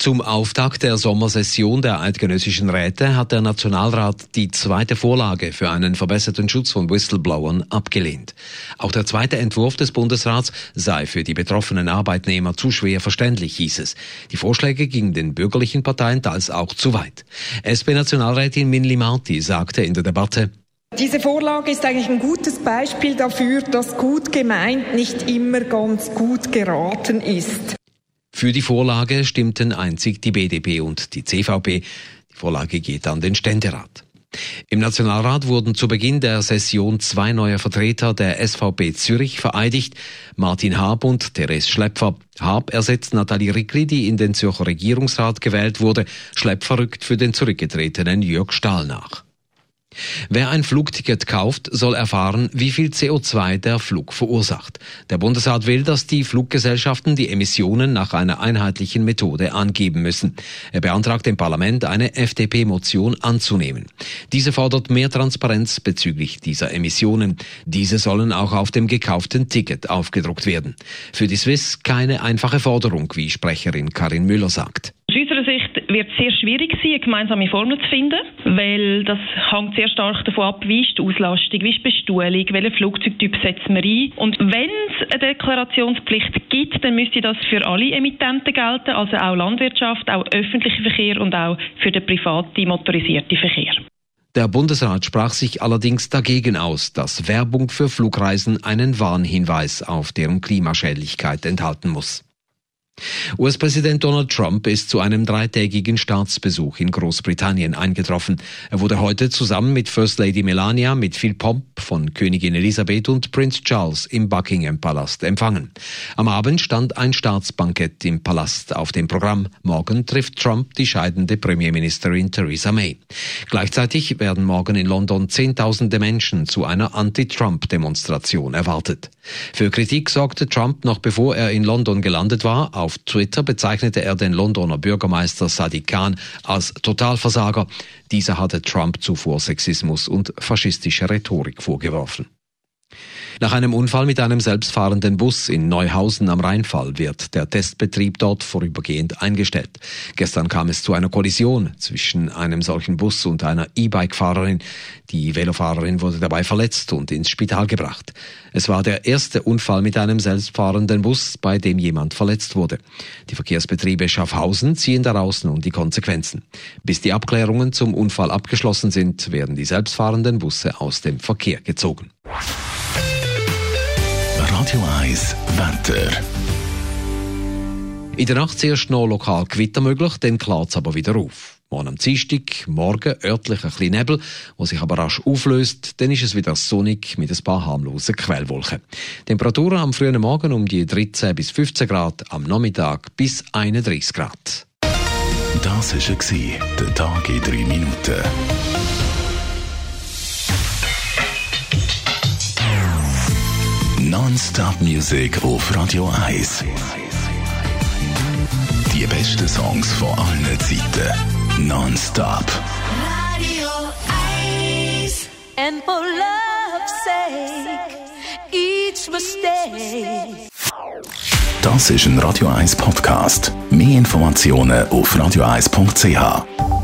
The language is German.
Zum Auftakt der Sommersession der Eidgenössischen Räte hat der Nationalrat die zweite Vorlage für einen verbesserten Schutz von Whistleblowern abgelehnt. Auch der zweite Entwurf des Bundesrats sei für die betroffenen Arbeitnehmer zu schwer verständlich, hieß es. Die Vorschläge gingen den bürgerlichen Parteien teils auch zu weit. SP-Nationalrätin Minli Marti sagte in der Debatte, diese Vorlage ist eigentlich ein gutes Beispiel dafür, dass gut gemeint nicht immer ganz gut geraten ist. Für die Vorlage stimmten einzig die BDP und die CVP. Die Vorlage geht an den Ständerat. Im Nationalrat wurden zu Beginn der Session zwei neue Vertreter der SVP Zürich vereidigt, Martin Haab und Therese Schlepfer. Haab ersetzt Nathalie Rickli, die in den Zürcher Regierungsrat gewählt wurde. Schlepfer rückt für den zurückgetretenen Jörg Stahl nach. Wer ein Flugticket kauft, soll erfahren, wie viel CO2 der Flug verursacht. Der Bundesrat will, dass die Fluggesellschaften die Emissionen nach einer einheitlichen Methode angeben müssen. Er beantragt dem Parlament, eine FDP-Motion anzunehmen. Diese fordert mehr Transparenz bezüglich dieser Emissionen. Diese sollen auch auf dem gekauften Ticket aufgedruckt werden. Für die Swiss keine einfache Forderung, wie Sprecherin Karin Müller sagt wird sehr schwierig sein, eine gemeinsame Formel zu finden, weil das hängt sehr stark davon ab, wie ist die Auslastung, wie ist die Bestuhlung, welchen Flugzeugtyp setzen wir ein. Und wenn es eine Deklarationspflicht gibt, dann müsste das für alle Emittenten gelten, also auch Landwirtschaft, auch öffentlicher Verkehr und auch für den privaten motorisierten Verkehr. Der Bundesrat sprach sich allerdings dagegen aus, dass Werbung für Flugreisen einen Warnhinweis auf deren Klimaschädlichkeit enthalten muss. US-Präsident Donald Trump ist zu einem dreitägigen Staatsbesuch in Großbritannien eingetroffen. Er wurde heute zusammen mit First Lady Melania mit viel Pomp von Königin Elisabeth und Prince Charles im Buckingham Palast empfangen. Am Abend stand ein Staatsbankett im Palast auf dem Programm. Morgen trifft Trump die scheidende Premierministerin Theresa May. Gleichzeitig werden morgen in London Zehntausende Menschen zu einer Anti-Trump-Demonstration erwartet. Für Kritik sorgte Trump noch bevor er in London gelandet war auf Twitter bezeichnete er den Londoner Bürgermeister Sadiq Khan als Totalversager. Dieser hatte Trump zuvor Sexismus und faschistische Rhetorik vorgeworfen. Nach einem Unfall mit einem selbstfahrenden Bus in Neuhausen am Rheinfall wird der Testbetrieb dort vorübergehend eingestellt. Gestern kam es zu einer Kollision zwischen einem solchen Bus und einer E-Bike-Fahrerin. Die Velofahrerin wurde dabei verletzt und ins Spital gebracht. Es war der erste Unfall mit einem selbstfahrenden Bus, bei dem jemand verletzt wurde. Die Verkehrsbetriebe Schaffhausen ziehen daraus nun die Konsequenzen. Bis die Abklärungen zum Unfall abgeschlossen sind, werden die selbstfahrenden Busse aus dem Verkehr gezogen. Radio 1 Wetter. In der Nacht zuerst noch lokal Gewitter möglich, dann klart es aber wieder auf. Morgen am Dienstag, morgen örtlich ein bisschen Nebel, der sich aber rasch auflöst. Dann ist es wieder sonnig mit ein paar harmlosen Quellwolken. Temperaturen am frühen Morgen um die 13 bis 15 Grad, am Nachmittag bis 31 Grad. Das war der Tag in drei Minuten. Non-Stop-Musik auf Radio 1. Die besten Songs von allen Zeiten. Non-Stop. Radio 1. And for love's sake, each mistake. Das ist ein Radio 1 Podcast. Mehr Informationen auf radio1.ch.